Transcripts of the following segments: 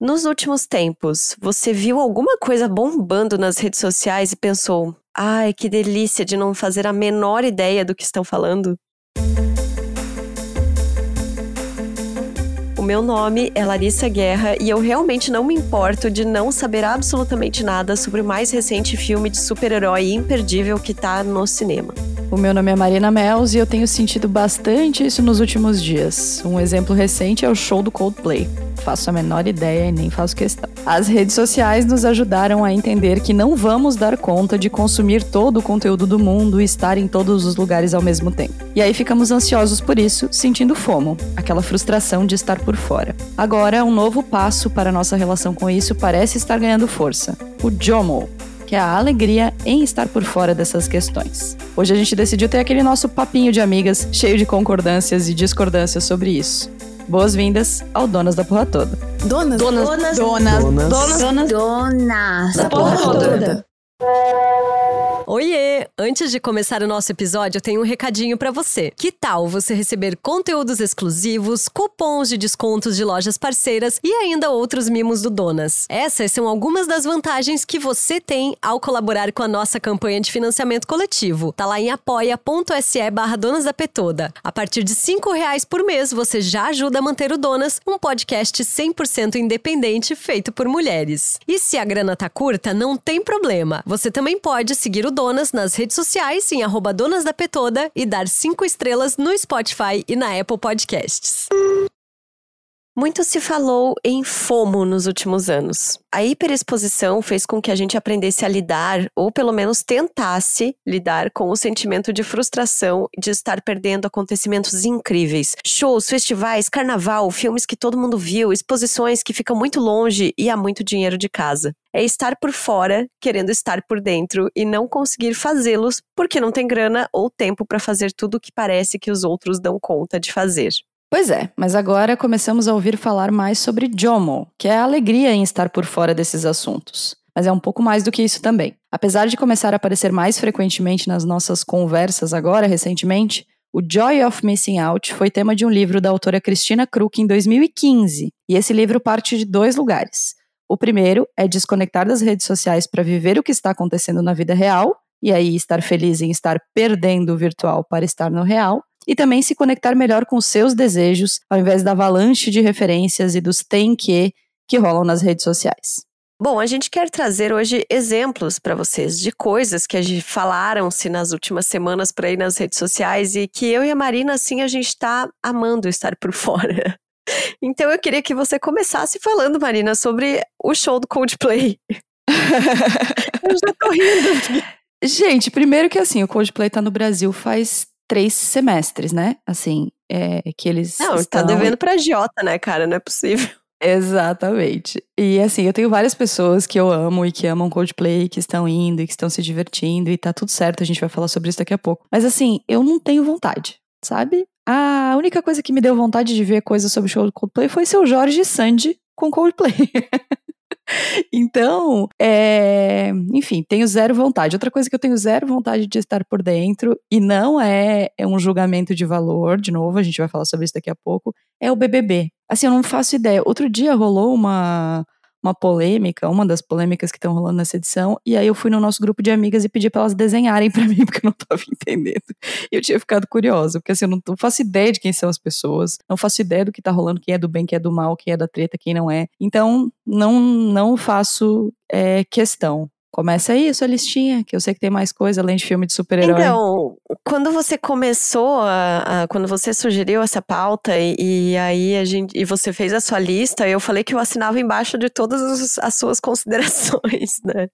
Nos últimos tempos, você viu alguma coisa bombando nas redes sociais e pensou: ai, que delícia de não fazer a menor ideia do que estão falando? Meu nome é Larissa Guerra e eu realmente não me importo de não saber absolutamente nada sobre o mais recente filme de super-herói imperdível que tá no cinema. O meu nome é Marina Mels e eu tenho sentido bastante isso nos últimos dias. Um exemplo recente é o show do Coldplay. Faço a menor ideia e nem faço questão. As redes sociais nos ajudaram a entender que não vamos dar conta de consumir todo o conteúdo do mundo e estar em todos os lugares ao mesmo tempo. E aí ficamos ansiosos por isso, sentindo fomo, aquela frustração de estar por fora. Agora, um novo passo para nossa relação com isso parece estar ganhando força: o JOMO, que é a alegria em estar por fora dessas questões. Hoje a gente decidiu ter aquele nosso papinho de amigas, cheio de concordâncias e discordâncias sobre isso. Boas-vindas ao Donas da Porra Toda. Donas, donas, donas, donas, donas, donas, donas da porra toda. Oiê! Antes de começar o nosso episódio, eu tenho um recadinho para você. Que tal você receber conteúdos exclusivos, cupons de descontos de lojas parceiras e ainda outros mimos do Donas? Essas são algumas das vantagens que você tem ao colaborar com a nossa campanha de financiamento coletivo. Tá lá em apoia.se barra Donas da Petoda. A partir de cinco reais por mês, você já ajuda a manter o Donas, um podcast 100% independente feito por mulheres. E se a grana tá curta, não tem problema. Você também pode seguir o Donas nas redes sociais em arroba Donas da Petoda e dar cinco estrelas no Spotify e na Apple Podcasts. Muito se falou em FOMO nos últimos anos. A hiperexposição fez com que a gente aprendesse a lidar, ou pelo menos tentasse lidar com o sentimento de frustração de estar perdendo acontecimentos incríveis. Shows, festivais, carnaval, filmes que todo mundo viu, exposições que ficam muito longe e há muito dinheiro de casa. É estar por fora, querendo estar por dentro e não conseguir fazê-los porque não tem grana ou tempo para fazer tudo o que parece que os outros dão conta de fazer. Pois é, mas agora começamos a ouvir falar mais sobre JOMO, que é a alegria em estar por fora desses assuntos. Mas é um pouco mais do que isso também. Apesar de começar a aparecer mais frequentemente nas nossas conversas agora, recentemente, o Joy of Missing Out foi tema de um livro da autora Christina Kruk em 2015. E esse livro parte de dois lugares. O primeiro é desconectar das redes sociais para viver o que está acontecendo na vida real, e aí estar feliz em estar perdendo o virtual para estar no real e também se conectar melhor com seus desejos, ao invés da avalanche de referências e dos tem que que rolam nas redes sociais. Bom, a gente quer trazer hoje exemplos para vocês de coisas que falaram-se nas últimas semanas por aí nas redes sociais e que eu e a Marina, assim, a gente está amando estar por fora. Então eu queria que você começasse falando, Marina, sobre o show do Coldplay. eu já tô rindo. Gente, primeiro que assim, o Coldplay tá no Brasil faz três semestres, né? Assim, é, que eles. Não, tá estão... tá devendo pra Jota, né, cara? Não é possível. Exatamente. E assim, eu tenho várias pessoas que eu amo e que amam Coldplay, que estão indo e que estão se divertindo, e tá tudo certo, a gente vai falar sobre isso daqui a pouco. Mas assim, eu não tenho vontade, sabe? A única coisa que me deu vontade de ver coisa sobre o show do Coldplay foi seu Jorge Sandy com Coldplay. então, é, enfim, tenho zero vontade. Outra coisa que eu tenho zero vontade de estar por dentro, e não é, é um julgamento de valor, de novo, a gente vai falar sobre isso daqui a pouco, é o BBB. Assim, eu não faço ideia. Outro dia rolou uma uma polêmica, uma das polêmicas que estão rolando nessa edição, e aí eu fui no nosso grupo de amigas e pedi para elas desenharem para mim, porque eu não estava entendendo. E eu tinha ficado curiosa, porque assim, eu não, não, faço ideia de quem são as pessoas, não faço ideia do que tá rolando, quem é do bem, quem é do mal, quem é da treta, quem não é. Então, não, não faço é, questão. Começa aí a sua listinha, que eu sei que tem mais coisa além de filme de super-herói. Então, quando você começou, a, a, quando você sugeriu essa pauta e, e, aí a gente, e você fez a sua lista, eu falei que eu assinava embaixo de todas as, as suas considerações, né?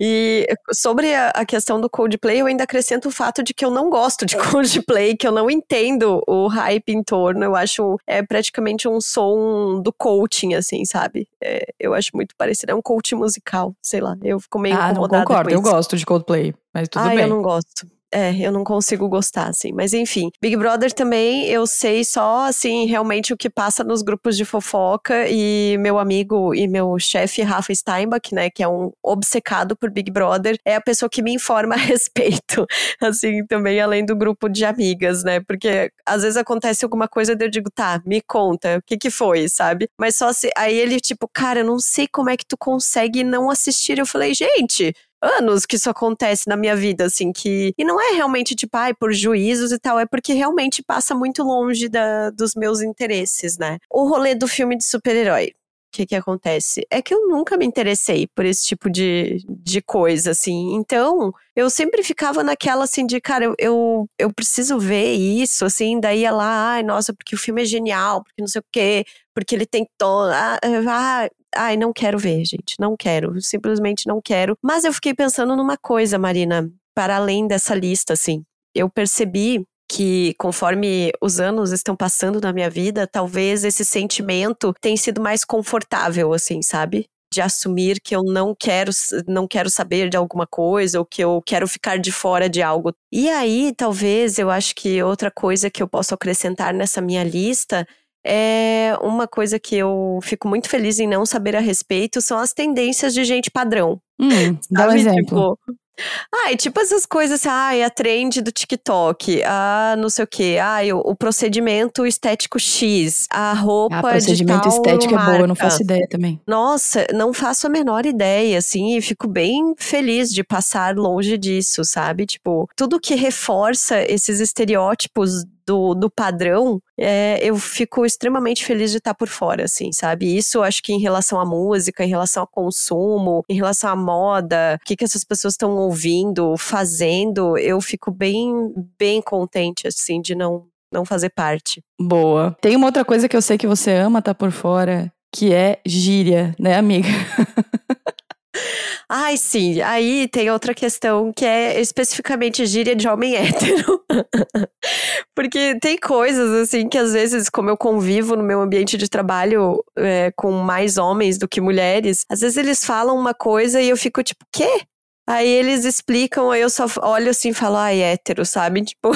E sobre a, questão do Coldplay, eu ainda acrescento o fato de que eu não gosto de Coldplay, que eu não entendo o hype em torno. Eu acho é praticamente um som do coaching, assim, sabe? É, eu acho muito parecido. É um coaching musical, sei lá. Eu fico meio ah, incomodada. Não concordo, eu gosto de Coldplay, mas tudo ah, bem. eu não gosto. É, eu não consigo gostar, assim. Mas enfim, Big Brother também, eu sei só, assim, realmente o que passa nos grupos de fofoca e meu amigo e meu chefe, Rafa Steinbach, né, que é um obcecado por Big Brother, é a pessoa que me informa a respeito, assim, também além do grupo de amigas, né, porque às vezes acontece alguma coisa e eu digo, tá, me conta, o que que foi, sabe? Mas só se, aí ele tipo, cara, eu não sei como é que tu consegue não assistir. Eu falei, gente, anos que isso acontece na minha vida, assim, que. E não é realmente, tipo, ai, por juízos e tal, é porque realmente passa muito longe da, dos meus interesses, né? O rolê do filme de super-herói. O que que acontece? É que eu nunca me interessei por esse tipo de, de coisa, assim. Então, eu sempre ficava naquela, assim, de, cara, eu, eu, eu preciso ver isso, assim. Daí ia lá, ai, nossa, porque o filme é genial, porque não sei o quê, porque ele tem tom. Ah, ah, ai, não quero ver, gente, não quero, simplesmente não quero. Mas eu fiquei pensando numa coisa, Marina, para além dessa lista, assim. Eu percebi que conforme os anos estão passando na minha vida, talvez esse sentimento tenha sido mais confortável, assim, sabe? de assumir que eu não quero não quero saber de alguma coisa ou que eu quero ficar de fora de algo. E aí, talvez eu acho que outra coisa que eu posso acrescentar nessa minha lista é uma coisa que eu fico muito feliz em não saber a respeito são as tendências de gente padrão. Hum, dá um exemplo. Tipo, Ai, tipo essas coisas assim, ai, a trend do TikTok, a não sei o quê, ai, o, o procedimento estético X, a roupa ah, procedimento estético marca. é boa, eu não faço ideia também. Nossa, não faço a menor ideia, assim, e fico bem feliz de passar longe disso, sabe? Tipo, tudo que reforça esses estereótipos do, do padrão, é, eu fico extremamente feliz de estar por fora, assim, sabe? Isso acho que em relação à música, em relação ao consumo, em relação à moda, o que, que essas pessoas estão ouvindo, fazendo, eu fico bem, bem contente, assim, de não, não fazer parte. Boa. Tem uma outra coisa que eu sei que você ama estar por fora, que é gíria, né, amiga? Ai, sim. Aí tem outra questão que é especificamente gíria de homem hétero. Porque tem coisas, assim, que às vezes, como eu convivo no meu ambiente de trabalho é, com mais homens do que mulheres, às vezes eles falam uma coisa e eu fico tipo, quê? Aí eles explicam, aí eu só olho assim e falo, ai, hétero, sabe? Tipo.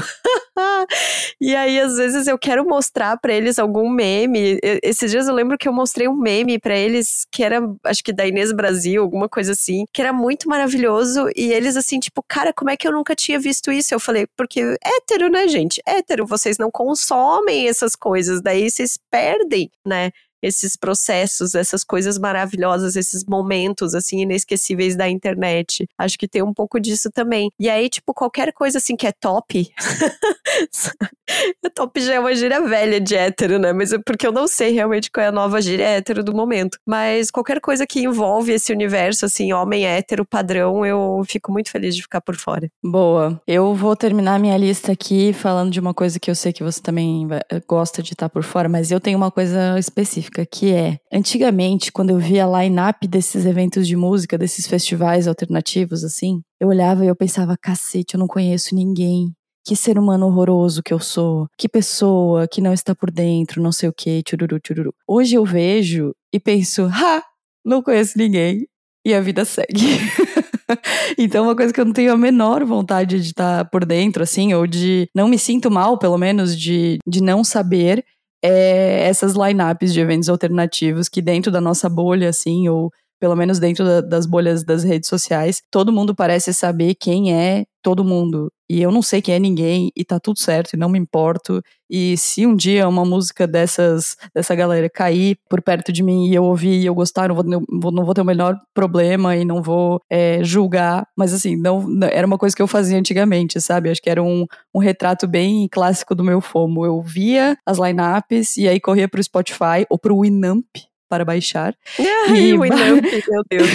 e aí, às vezes, eu quero mostrar para eles algum meme. Esses dias eu lembro que eu mostrei um meme para eles que era, acho que da Inês Brasil, alguma coisa assim, que era muito maravilhoso. E eles, assim, tipo, cara, como é que eu nunca tinha visto isso? Eu falei, porque hétero, né, gente? Hétero, vocês não consomem essas coisas, daí vocês perdem, né? Esses processos, essas coisas maravilhosas, esses momentos assim inesquecíveis da internet. Acho que tem um pouco disso também. E aí, tipo, qualquer coisa assim que é top. top já é uma gíria velha de hétero, né? Mas é porque eu não sei realmente qual é a nova gíria hétero do momento. Mas qualquer coisa que envolve esse universo, assim, homem hétero padrão, eu fico muito feliz de ficar por fora. Boa. Eu vou terminar minha lista aqui falando de uma coisa que eu sei que você também gosta de estar por fora, mas eu tenho uma coisa específica que é, antigamente, quando eu via a line-up desses eventos de música, desses festivais alternativos, assim, eu olhava e eu pensava, cacete, eu não conheço ninguém. Que ser humano horroroso que eu sou. Que pessoa que não está por dentro, não sei o que, tchururu, tchururu. Hoje eu vejo e penso, ha, não conheço ninguém. E a vida segue. então, uma coisa que eu não tenho a menor vontade de estar por dentro, assim, ou de não me sinto mal, pelo menos, de, de não saber, é essas lineups de eventos alternativos que dentro da nossa bolha, assim, ou pelo menos dentro da, das bolhas das redes sociais, todo mundo parece saber quem é todo mundo. E eu não sei quem é ninguém, e tá tudo certo, e não me importo. E se um dia uma música dessas, dessa galera cair por perto de mim e eu ouvir e eu gostar, não vou, não vou ter o menor problema e não vou é, julgar. Mas assim, não, era uma coisa que eu fazia antigamente, sabe? Acho que era um, um retrato bem clássico do meu FOMO. Eu via as lineups e aí corria pro Spotify ou pro Winamp, para baixar. Ai, e... Meu Deus.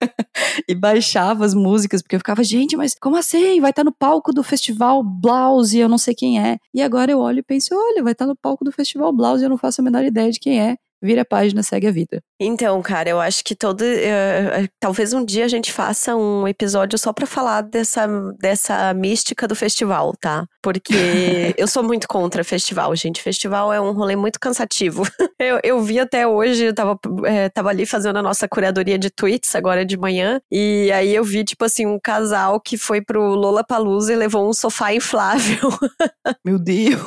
e baixava as músicas, porque eu ficava, gente, mas como assim? Vai estar tá no palco do festival Blouse e eu não sei quem é. E agora eu olho e penso, olha, vai estar tá no palco do festival Blouse e eu não faço a menor ideia de quem é. vira a página, segue a vida. Então, cara, eu acho que todo. Uh, talvez um dia a gente faça um episódio só pra falar dessa, dessa mística do festival, tá? Porque eu sou muito contra festival, gente. Festival é um rolê muito cansativo. eu, eu vi até hoje, eu tava, é, tava ali fazendo a nossa curadoria de tweets agora de manhã. E aí eu vi, tipo assim, um casal que foi pro Lola Palusa e levou um sofá inflável. Meu Deus!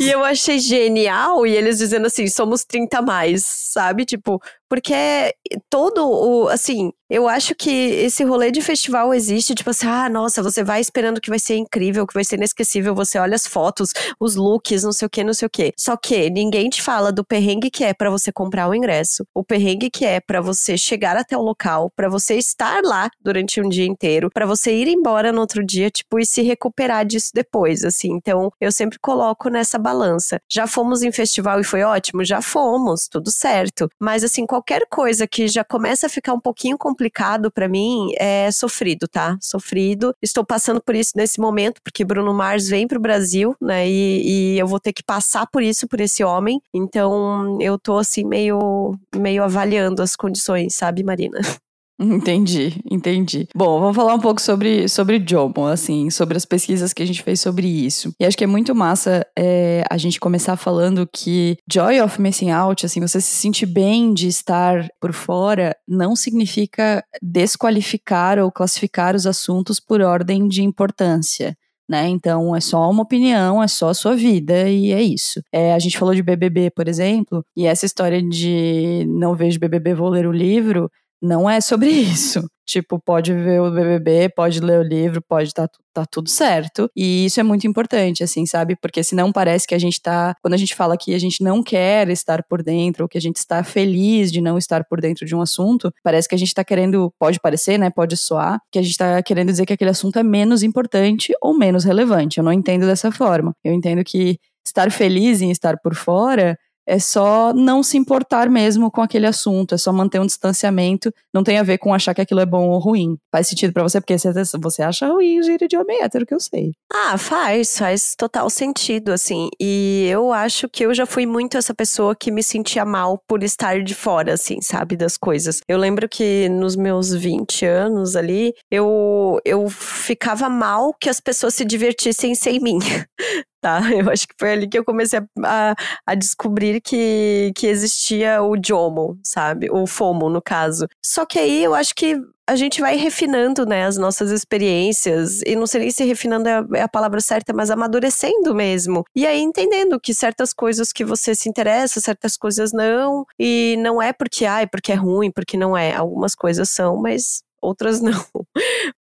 e eu achei genial. E eles dizendo assim: somos 30 mais, sabe? Tipo, porque todo o. Assim, eu acho que esse rolê de festival existe, tipo assim, ah, nossa, você vai esperando que vai ser incrível, que vai ser inesquecível, você olha as fotos, os looks, não sei o que, não sei o que. Só que ninguém te fala do perrengue que é para você comprar o ingresso, o perrengue que é para você chegar até o local, para você estar lá durante um dia inteiro, para você ir embora no outro dia, tipo, e se recuperar disso depois, assim. Então, eu sempre coloco nessa balança. Já fomos em festival e foi ótimo? Já fomos, tudo certo. Mas, assim, qualquer coisa que já começa a ficar um pouquinho complicado para mim é sofrido, tá? Sofrido. Estou passando por isso nesse momento, porque Bruno Mars vem pro Brasil, né? E, e eu vou ter que passar por isso, por esse homem. Então eu tô assim meio, meio avaliando as condições, sabe, Marina? Entendi, entendi. Bom, vamos falar um pouco sobre, sobre Jomo, assim, sobre as pesquisas que a gente fez sobre isso. E acho que é muito massa é, a gente começar falando que joy of missing out, assim, você se sentir bem de estar por fora, não significa desqualificar ou classificar os assuntos por ordem de importância. Né? Então é só uma opinião, é só a sua vida e é isso. É, a gente falou de BBB, por exemplo, e essa história de não vejo BBB, vou ler o livro, não é sobre isso. Tipo, pode ver o BBB, pode ler o livro, pode tá, tá tudo certo. E isso é muito importante, assim, sabe? Porque senão parece que a gente tá. Quando a gente fala que a gente não quer estar por dentro, ou que a gente está feliz de não estar por dentro de um assunto, parece que a gente tá querendo. Pode parecer, né? Pode soar, que a gente tá querendo dizer que aquele assunto é menos importante ou menos relevante. Eu não entendo dessa forma. Eu entendo que estar feliz em estar por fora é só não se importar mesmo com aquele assunto, é só manter um distanciamento, não tem a ver com achar que aquilo é bom ou ruim. Faz sentido para você, porque você acha ruim gíria de homem hétero, que eu sei. Ah, faz, faz total sentido, assim. E eu acho que eu já fui muito essa pessoa que me sentia mal por estar de fora, assim, sabe, das coisas. Eu lembro que nos meus 20 anos ali, eu, eu ficava mal que as pessoas se divertissem sem mim, tá? Eu acho que foi ali que eu comecei a, a descobrir que, que existia o JOMO, sabe? O FOMO, no caso. Só que aí eu acho que a gente vai refinando, né, as nossas experiências, e não sei nem se refinando é a, é a, palavra certa, mas amadurecendo mesmo. E aí entendendo que certas coisas que você se interessa, certas coisas não, e não é porque, ai, porque é ruim, porque não é. Algumas coisas são, mas outras não.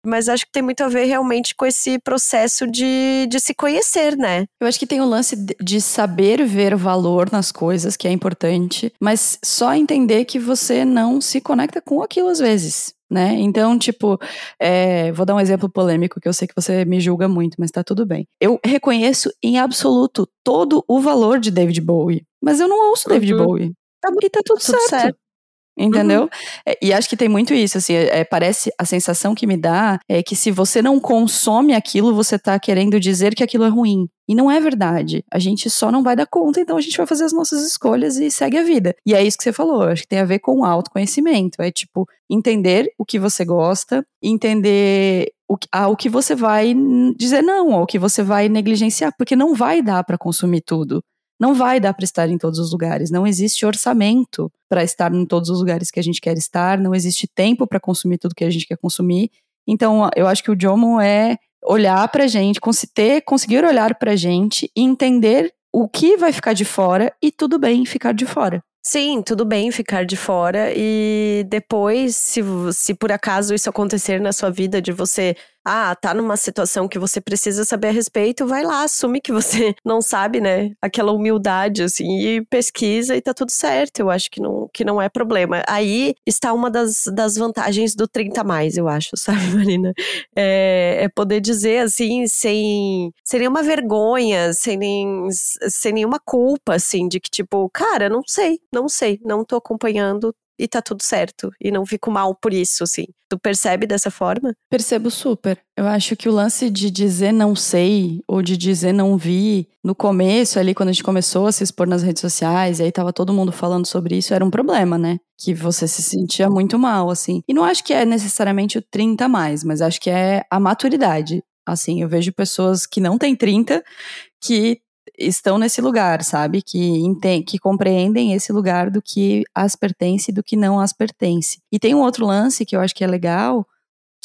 Mas acho que tem muito a ver realmente com esse processo de, de se conhecer, né? Eu acho que tem o lance de saber ver valor nas coisas, que é importante, mas só entender que você não se conecta com aquilo às vezes. Né? Então, tipo, é, vou dar um exemplo polêmico que eu sei que você me julga muito, mas tá tudo bem. Eu reconheço em absoluto todo o valor de David Bowie, mas eu não ouço uhum. David Bowie. Tá, e tá tudo, tudo certo. certo. Entendeu? Uhum. É, e acho que tem muito isso, assim, é, parece, a sensação que me dá é que se você não consome aquilo, você tá querendo dizer que aquilo é ruim. E não é verdade. A gente só não vai dar conta, então a gente vai fazer as nossas escolhas e segue a vida. E é isso que você falou, acho que tem a ver com autoconhecimento. É tipo, entender o que você gosta, entender o, ao que você vai dizer não, ao que você vai negligenciar, porque não vai dar para consumir tudo não vai dar para estar em todos os lugares. Não existe orçamento para estar em todos os lugares que a gente quer estar, não existe tempo para consumir tudo que a gente quer consumir. Então, eu acho que o Jomo é olhar para a gente, ter, conseguir olhar para a gente e entender o que vai ficar de fora e tudo bem ficar de fora. Sim, tudo bem ficar de fora e depois, se, se por acaso isso acontecer na sua vida, de você ah, tá numa situação que você precisa saber a respeito, vai lá, assume que você não sabe, né? Aquela humildade, assim, e pesquisa e tá tudo certo. Eu acho que não, que não é problema. Aí está uma das, das vantagens do 30 mais, eu acho, sabe, Marina? É, é poder dizer, assim, sem, sem nenhuma vergonha, sem, nem, sem nenhuma culpa, assim, de que, tipo, cara, não sei, não sei, não tô acompanhando, e tá tudo certo. E não fico mal por isso, assim. Tu percebe dessa forma? Percebo super. Eu acho que o lance de dizer não sei ou de dizer não vi no começo, ali quando a gente começou a se expor nas redes sociais, e aí tava todo mundo falando sobre isso, era um problema, né? Que você se sentia muito mal, assim. E não acho que é necessariamente o 30 mais, mas acho que é a maturidade. Assim, eu vejo pessoas que não têm 30 que estão nesse lugar, sabe? Que, que compreendem esse lugar do que as pertence e do que não as pertence. E tem um outro lance que eu acho que é legal,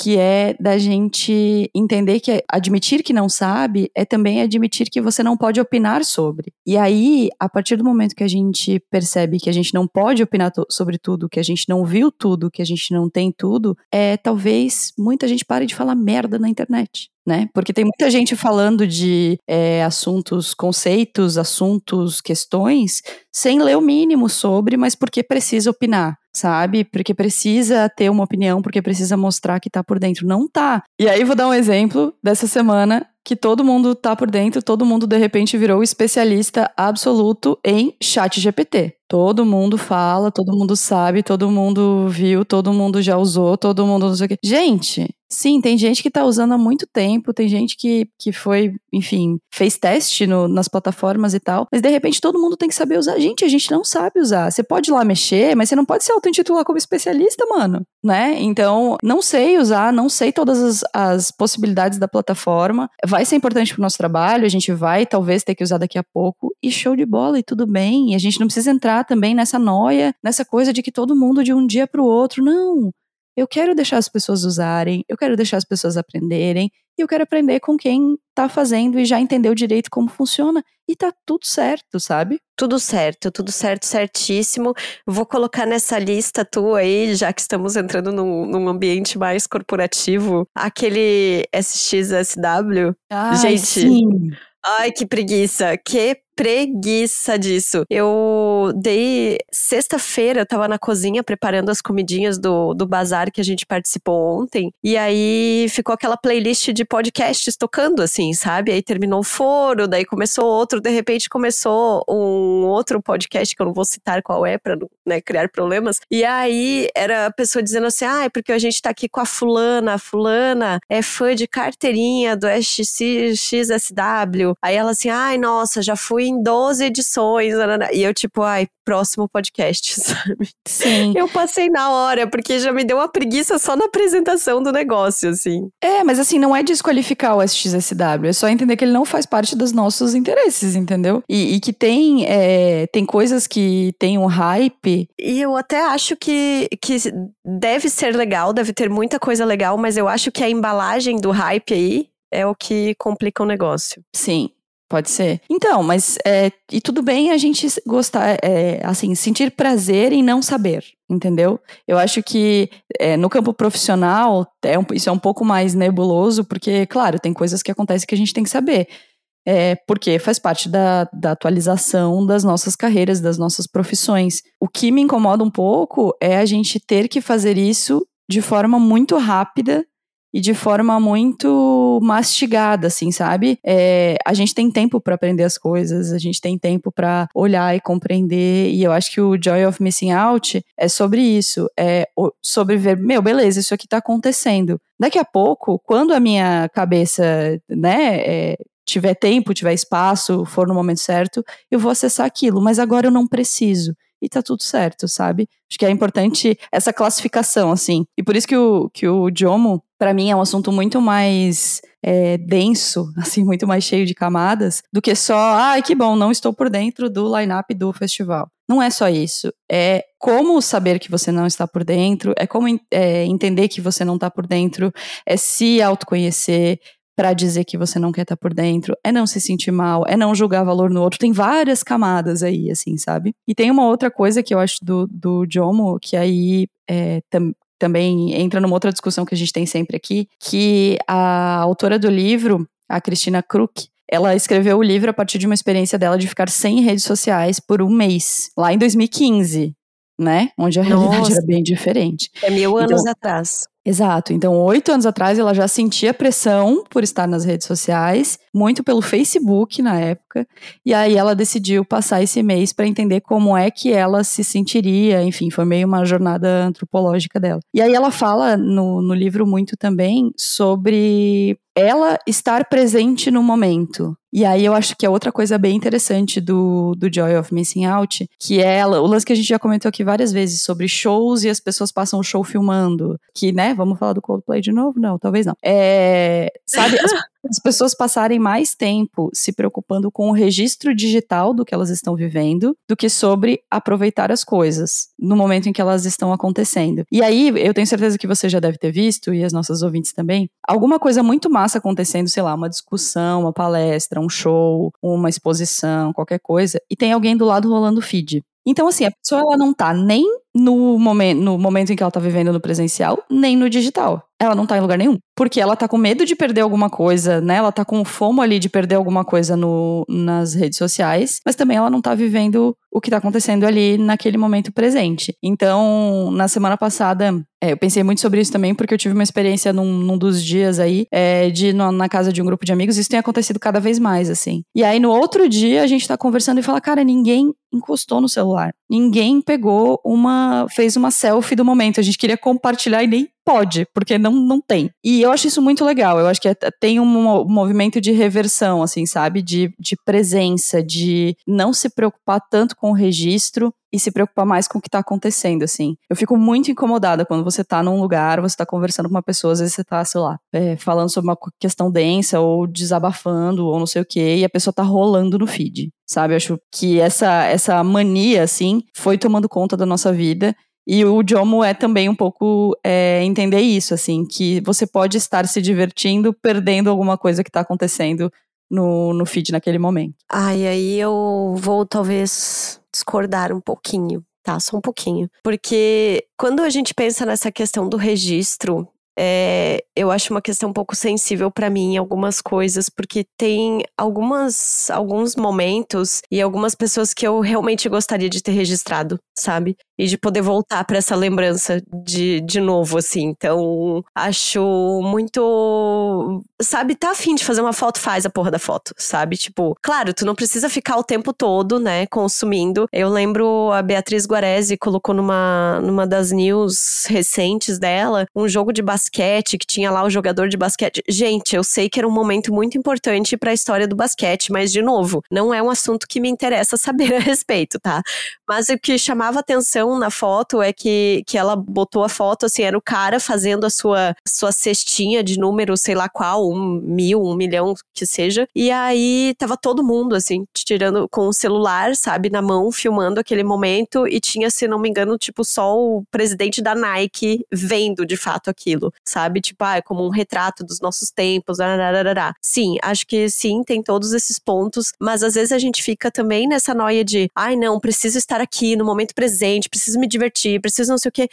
que é da gente entender que admitir que não sabe é também admitir que você não pode opinar sobre. E aí, a partir do momento que a gente percebe que a gente não pode opinar sobre tudo, que a gente não viu tudo, que a gente não tem tudo, é talvez muita gente pare de falar merda na internet né? Porque tem muita gente falando de é, assuntos, conceitos, assuntos, questões, sem ler o mínimo sobre, mas porque precisa opinar, sabe? Porque precisa ter uma opinião, porque precisa mostrar que tá por dentro. Não tá. E aí vou dar um exemplo dessa semana que todo mundo tá por dentro, todo mundo de repente virou especialista absoluto em chat GPT. Todo mundo fala, todo mundo sabe, todo mundo viu, todo mundo já usou, todo mundo não sei o quê. Gente, Sim, tem gente que está usando há muito tempo, tem gente que, que foi, enfim, fez teste no, nas plataformas e tal, mas de repente todo mundo tem que saber usar. Gente, a gente não sabe usar. Você pode ir lá mexer, mas você não pode se auto-intitular como especialista, mano, né? Então, não sei usar, não sei todas as, as possibilidades da plataforma. Vai ser importante para o nosso trabalho, a gente vai talvez ter que usar daqui a pouco, e show de bola, e tudo bem. E a gente não precisa entrar também nessa noia, nessa coisa de que todo mundo de um dia para o outro, não. Eu quero deixar as pessoas usarem, eu quero deixar as pessoas aprenderem, e eu quero aprender com quem tá fazendo e já entendeu direito como funciona. E tá tudo certo, sabe? Tudo certo, tudo certo, certíssimo. Vou colocar nessa lista tua aí, já que estamos entrando num, num ambiente mais corporativo, aquele SXSW. Ai, Gente, sim. Ai, que preguiça. Que preguiça disso. Eu dei. Sexta-feira eu tava na cozinha preparando as comidinhas do, do bazar que a gente participou ontem. E aí ficou aquela playlist de podcasts tocando, assim, sabe? Aí terminou o foro, daí começou outro, de repente começou um outro podcast que eu não vou citar qual é pra não né, criar problemas. E aí era a pessoa dizendo assim: ah, é porque a gente tá aqui com a fulana, a fulana é fã de carteirinha do XSW. Aí ela assim, ai, nossa, já fui em 12 edições. E eu, tipo, ai, próximo podcast, sabe? Sim. Eu passei na hora, porque já me deu uma preguiça só na apresentação do negócio, assim. É, mas assim, não é desqualificar o SXSW, é só entender que ele não faz parte dos nossos interesses, entendeu? E, e que tem, é, tem coisas que tem um hype. E eu até acho que, que deve ser legal, deve ter muita coisa legal, mas eu acho que a embalagem do hype aí é o que complica o negócio. Sim, Pode ser. Então, mas é, e tudo bem a gente gostar, é, assim, sentir prazer em não saber, entendeu? Eu acho que é, no campo profissional é um, isso é um pouco mais nebuloso, porque, claro, tem coisas que acontecem que a gente tem que saber. É, porque faz parte da, da atualização das nossas carreiras, das nossas profissões. O que me incomoda um pouco é a gente ter que fazer isso de forma muito rápida e de forma muito mastigada, assim, sabe? É, a gente tem tempo para aprender as coisas, a gente tem tempo para olhar e compreender, e eu acho que o Joy of Missing Out é sobre isso, é sobre ver, meu, beleza, isso aqui tá acontecendo. Daqui a pouco, quando a minha cabeça, né, é, tiver tempo, tiver espaço, for no momento certo, eu vou acessar aquilo, mas agora eu não preciso e tá tudo certo, sabe? Acho que é importante essa classificação, assim. E por isso que o, que o Jomo, para mim, é um assunto muito mais é, denso, assim, muito mais cheio de camadas, do que só, ai, ah, que bom, não estou por dentro do line-up do festival. Não é só isso. É como saber que você não está por dentro, é como é, entender que você não está por dentro, é se autoconhecer, para dizer que você não quer estar tá por dentro, é não se sentir mal, é não julgar valor no outro. Tem várias camadas aí, assim, sabe? E tem uma outra coisa que eu acho do, do Jomo, que aí é, tam, também entra numa outra discussão que a gente tem sempre aqui, que a autora do livro, a Cristina Kruk, ela escreveu o livro a partir de uma experiência dela de ficar sem redes sociais por um mês, lá em 2015 né? Onde a realidade Nossa. era bem diferente. É mil anos então, atrás. Exato. Então, oito anos atrás, ela já sentia pressão por estar nas redes sociais, muito pelo Facebook na época. E aí ela decidiu passar esse mês para entender como é que ela se sentiria. Enfim, foi meio uma jornada antropológica dela. E aí ela fala no, no livro muito também sobre ela estar presente no momento. E aí eu acho que é outra coisa bem interessante do, do Joy of Missing Out, que é o lance que a gente já comentou aqui várias vezes sobre shows e as pessoas passam o show filmando. Que, né, vamos falar do Coldplay de novo? Não, talvez não. É, sabe, as, as pessoas passarem mais tempo se preocupando com o registro digital do que elas estão vivendo do que sobre aproveitar as coisas no momento em que elas estão acontecendo. E aí, eu tenho certeza que você já deve ter visto, e as nossas ouvintes também, alguma coisa muito massa acontecendo, sei lá, uma discussão, uma palestra, um show, uma exposição, qualquer coisa, e tem alguém do lado rolando feed. Então, assim, a pessoa ela não tá nem no, momen no momento em que ela tá vivendo no presencial, nem no digital. Ela não tá em lugar nenhum. Porque ela tá com medo de perder alguma coisa, né? Ela tá com fomo ali de perder alguma coisa no, nas redes sociais, mas também ela não tá vivendo o que tá acontecendo ali naquele momento presente. Então, na semana passada, é, eu pensei muito sobre isso também, porque eu tive uma experiência num, num dos dias aí, é, de ir na casa de um grupo de amigos, isso tem acontecido cada vez mais, assim. E aí, no outro dia, a gente tá conversando e fala, cara, ninguém encostou no celular. Ninguém pegou uma. Fez uma selfie do momento. A gente queria compartilhar e nem pode, porque não, não tem. E eu acho isso muito legal. Eu acho que é, tem um, movimento de reversão, assim, sabe? De, de presença, de não se preocupar tanto com o registro e se preocupar mais com o que tá acontecendo, assim. Eu fico muito incomodada quando você tá num lugar, você tá conversando com uma pessoa, às vezes você tá, sei lá, é, falando sobre uma questão densa, ou desabafando, ou não sei o quê, e a pessoa tá rolando no feed, sabe? Acho que essa, essa mania, assim, foi tomando conta da nossa vida e o Jomo é também um pouco é, entender isso, assim, que você pode estar se divertindo, perdendo alguma coisa que está acontecendo no, no feed naquele momento. Ai, aí eu vou talvez discordar um pouquinho, tá? Só um pouquinho. Porque quando a gente pensa nessa questão do registro, é, eu acho uma questão um pouco sensível para mim algumas coisas, porque tem algumas, alguns momentos e algumas pessoas que eu realmente gostaria de ter registrado, sabe? E de poder voltar para essa lembrança de, de novo, assim. Então, acho muito. Sabe, tá afim de fazer uma foto, faz a porra da foto, sabe? Tipo, claro, tu não precisa ficar o tempo todo, né, consumindo. Eu lembro a Beatriz Guarese colocou numa, numa das news recentes dela um jogo de basquete que tinha lá o jogador de basquete. Gente, eu sei que era um momento muito importante para a história do basquete, mas, de novo, não é um assunto que me interessa saber a respeito, tá? Mas o que chamava atenção na foto é que, que ela botou a foto, assim, era o cara fazendo a sua, sua cestinha de número, sei lá qual, um mil, um milhão, que seja. E aí tava todo mundo, assim, tirando com o celular, sabe, na mão, filmando aquele momento. E tinha, se não me engano, tipo, só o presidente da Nike vendo de fato aquilo, sabe? Tipo, ah, é como um retrato dos nossos tempos. Arararara. Sim, acho que sim, tem todos esses pontos, mas às vezes a gente fica também nessa noia de, ai, não, preciso estar aqui no momento presente, preciso me divertir, preciso não sei o quê.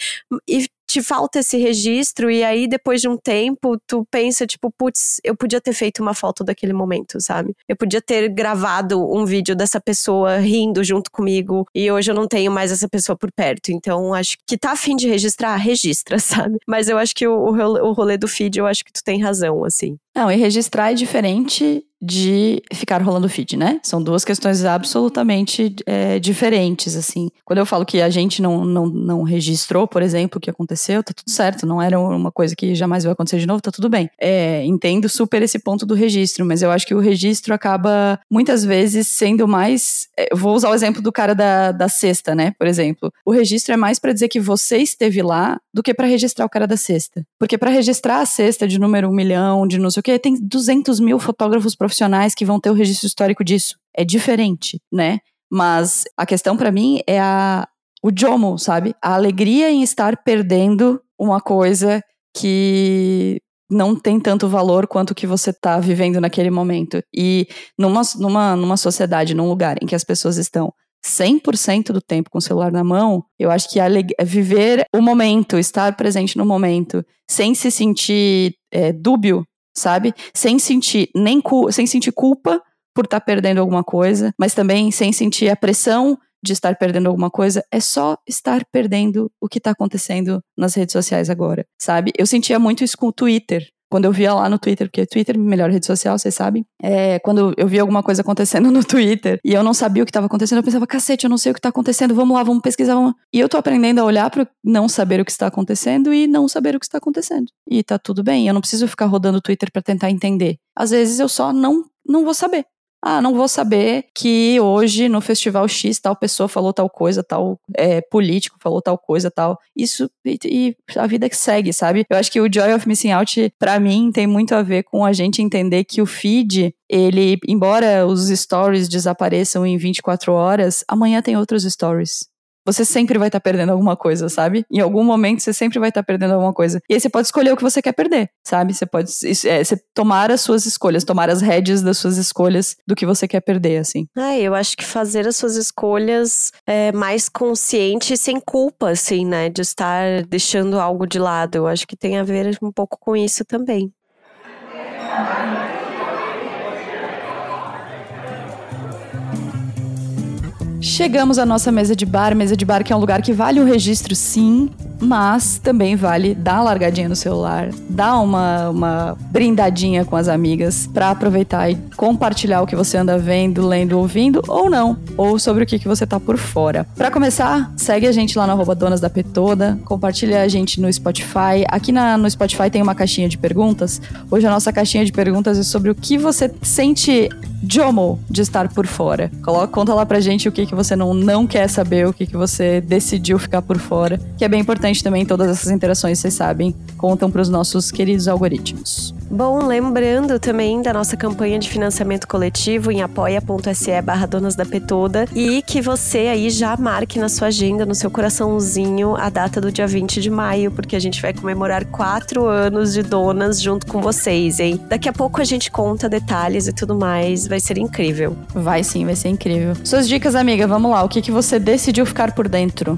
E te falta esse registro e aí depois de um tempo tu pensa tipo, putz, eu podia ter feito uma foto daquele momento, sabe? Eu podia ter gravado um vídeo dessa pessoa rindo junto comigo e hoje eu não tenho mais essa pessoa por perto. Então acho que tá afim de registrar, registra, sabe? Mas eu acho que o, o rolê do feed, eu acho que tu tem razão, assim. Não, e registrar é diferente de ficar rolando feed, né? São duas questões absolutamente é, diferentes, assim. Quando eu falo que a gente não, não, não registrou, por exemplo, o que aconteceu, tá tudo certo, não era uma coisa que jamais vai acontecer de novo, tá tudo bem. É, entendo super esse ponto do registro, mas eu acho que o registro acaba, muitas vezes, sendo mais... É, vou usar o exemplo do cara da, da cesta, né, por exemplo. O registro é mais para dizer que você esteve lá do que para registrar o cara da cesta. Porque para registrar a cesta de número um milhão, de não sei o que, tem 200 mil fotógrafos profissionais que vão ter o registro histórico disso. É diferente, né? Mas a questão para mim é a, o Jomo, sabe? A alegria em estar perdendo uma coisa que não tem tanto valor quanto o que você está vivendo naquele momento. E numa, numa, numa sociedade, num lugar em que as pessoas estão 100% do tempo com o celular na mão, eu acho que viver o momento, estar presente no momento, sem se sentir é, dúbio sabe? Sem sentir nem sem sentir culpa por estar tá perdendo alguma coisa, mas também sem sentir a pressão de estar perdendo alguma coisa, é só estar perdendo o que tá acontecendo nas redes sociais agora, sabe? Eu sentia muito isso com o Twitter. Quando eu via lá no Twitter, porque Twitter é melhor rede social, vocês sabem. É, quando eu via alguma coisa acontecendo no Twitter e eu não sabia o que estava acontecendo, eu pensava, cacete, eu não sei o que está acontecendo, vamos lá, vamos pesquisar. Vamos... E eu tô aprendendo a olhar para não saber o que está acontecendo e não saber o que está acontecendo. E tá tudo bem, eu não preciso ficar rodando o Twitter para tentar entender. Às vezes eu só não, não vou saber. Ah, não vou saber que hoje no festival X tal pessoa falou tal coisa, tal é, político falou tal coisa, tal. Isso e, e, a vida que segue, sabe? Eu acho que o Joy of Missing Out, para mim, tem muito a ver com a gente entender que o feed, ele, embora os stories desapareçam em 24 horas, amanhã tem outros stories você sempre vai estar tá perdendo alguma coisa, sabe? Em algum momento você sempre vai estar tá perdendo alguma coisa. E aí você pode escolher o que você quer perder, sabe? Você pode é, você tomar as suas escolhas, tomar as rédeas das suas escolhas do que você quer perder, assim. É, eu acho que fazer as suas escolhas é, mais consciente e sem culpa, assim, né? De estar deixando algo de lado. Eu acho que tem a ver um pouco com isso também. Chegamos à nossa mesa de bar, mesa de bar que é um lugar que vale o registro, sim, mas também vale dar uma largadinha no celular, dar uma, uma brindadinha com as amigas para aproveitar e compartilhar o que você anda vendo, lendo, ouvindo ou não, ou sobre o que, que você tá por fora. Para começar, segue a gente lá no arroba Donas da Petoda, compartilha a gente no Spotify. Aqui na, no Spotify tem uma caixinha de perguntas. Hoje a nossa caixinha de perguntas é sobre o que você sente Jomo de estar por fora. Coloca, conta lá pra gente o que, que você não, não quer saber, o que, que você decidiu ficar por fora, que é bem importante importante também todas essas interações, vocês sabem, contam para os nossos queridos algoritmos. Bom, lembrando também da nossa campanha de financiamento coletivo em apoia.se barra Donas da Petoda e que você aí já marque na sua agenda, no seu coraçãozinho, a data do dia 20 de maio, porque a gente vai comemorar quatro anos de Donas junto com vocês, hein? Daqui a pouco a gente conta detalhes e tudo mais, vai ser incrível. Vai sim, vai ser incrível. Suas dicas, amiga, vamos lá, o que, que você decidiu ficar por dentro?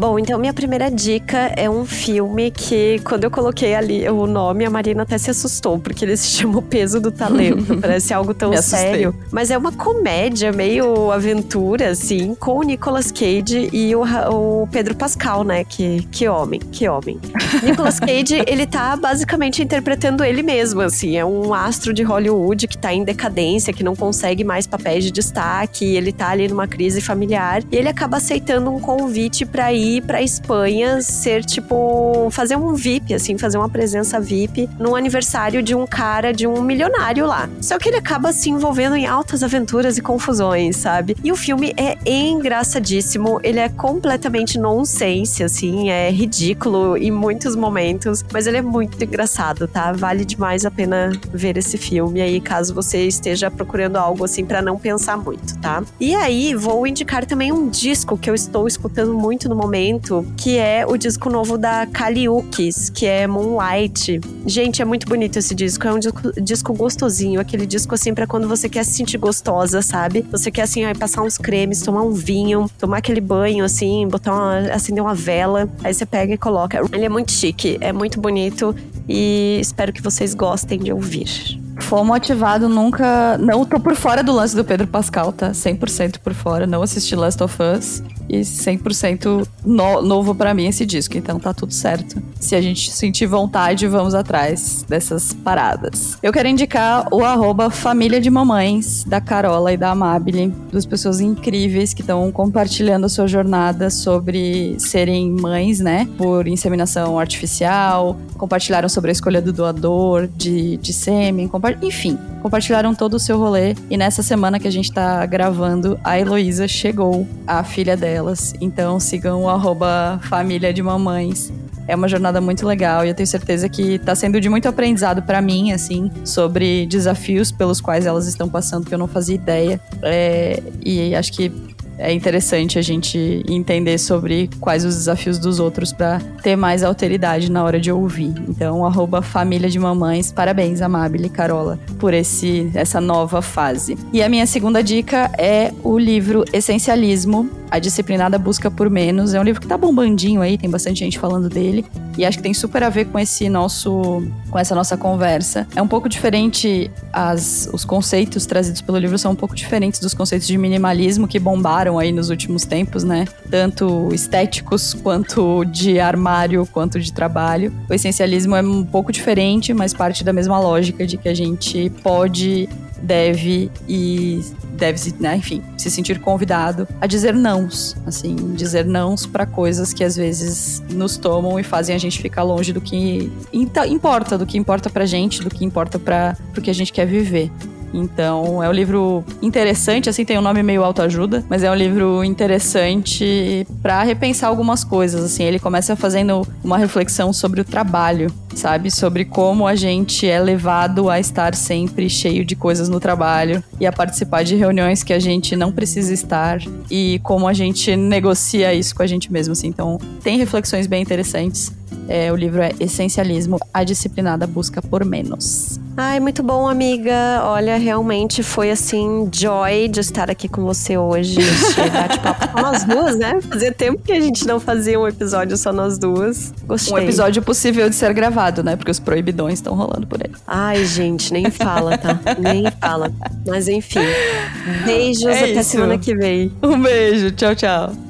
Bom, então minha primeira dica é um filme que, quando eu coloquei ali o nome, a Marina até se assustou, porque ele se chama O Peso do Talento. Parece algo tão sério. Mas é uma comédia, meio aventura, assim, com o Nicolas Cage e o, o Pedro Pascal, né? Que, que homem, que homem. Nicolas Cage, ele tá basicamente interpretando ele mesmo, assim. É um astro de Hollywood que tá em decadência, que não consegue mais papéis de destaque. Ele tá ali numa crise familiar. E ele acaba aceitando um convite para ir ir pra Espanha ser tipo. fazer um VIP, assim, fazer uma presença VIP no aniversário de um cara, de um milionário lá. Só que ele acaba se envolvendo em altas aventuras e confusões, sabe? E o filme é engraçadíssimo, ele é completamente nonsense, assim, é ridículo em muitos momentos, mas ele é muito engraçado, tá? Vale demais a pena ver esse filme aí, caso você esteja procurando algo assim para não pensar muito, tá? E aí, vou indicar também um disco que eu estou escutando muito no momento momento, que é o disco novo da Kaliukis, que é Moonlight. Gente, é muito bonito esse disco. É um disco, disco gostosinho, aquele disco assim para quando você quer se sentir gostosa, sabe? Você quer assim, aí, passar uns cremes, tomar um vinho, tomar aquele banho assim, botar uma, acender uma vela, aí você pega e coloca. Ele é muito chique, é muito bonito e espero que vocês gostem de ouvir. Fomos ativado nunca. Não tô por fora do lance do Pedro Pascal, tá? 100% por fora. Não assisti Last of Us. E 100% no, novo para mim esse disco. Então tá tudo certo. Se a gente sentir vontade, vamos atrás dessas paradas. Eu quero indicar o arroba Família de Mamães, da Carola e da Amabile. Duas pessoas incríveis que estão compartilhando a sua jornada sobre serem mães, né? Por inseminação artificial. Compartilharam sobre a escolha do doador de, de sêmen. Compa enfim, compartilharam todo o seu rolê. E nessa semana que a gente tá gravando, a Heloísa chegou, a filha delas. Então sigam o família de mamães. É uma jornada muito legal e eu tenho certeza que tá sendo de muito aprendizado para mim, assim, sobre desafios pelos quais elas estão passando que eu não fazia ideia. É, e acho que é interessante a gente entender sobre quais os desafios dos outros para ter mais alteridade na hora de ouvir. Então, arroba família de mamães, parabéns, Amabile e Carola, por esse, essa nova fase. E a minha segunda dica é o livro Essencialismo, A Disciplinada Busca por Menos. É um livro que tá bombandinho aí, tem bastante gente falando dele. E acho que tem super a ver com esse nosso. com essa nossa conversa. É um pouco diferente, as, os conceitos trazidos pelo livro são um pouco diferentes dos conceitos de minimalismo que bombaram aí nos últimos tempos, né? Tanto estéticos quanto de armário, quanto de trabalho. O essencialismo é um pouco diferente, mas parte da mesma lógica de que a gente pode deve e deve, né, enfim, se sentir convidado a dizer nãos, assim, dizer nãos para coisas que às vezes nos tomam e fazem a gente ficar longe do que importa, do que importa pra gente, do que importa para o que a gente quer viver. Então, é um livro interessante, assim, tem um nome meio autoajuda, mas é um livro interessante para repensar algumas coisas, assim. Ele começa fazendo uma reflexão sobre o trabalho, sabe? Sobre como a gente é levado a estar sempre cheio de coisas no trabalho e a participar de reuniões que a gente não precisa estar e como a gente negocia isso com a gente mesmo, assim. Então, tem reflexões bem interessantes. É, o livro é Essencialismo, a disciplinada busca por menos. Ai, muito bom, amiga. Olha, realmente foi assim, joy de estar aqui com você hoje. Bate-papo com nós duas, né? Fazia tempo que a gente não fazia um episódio só nós duas. Gostei. Um episódio possível de ser gravado, né? Porque os proibidões estão rolando por aí. Ai, gente, nem fala, tá? nem fala. Mas enfim. Beijos, é até isso. semana que vem. Um beijo, tchau, tchau.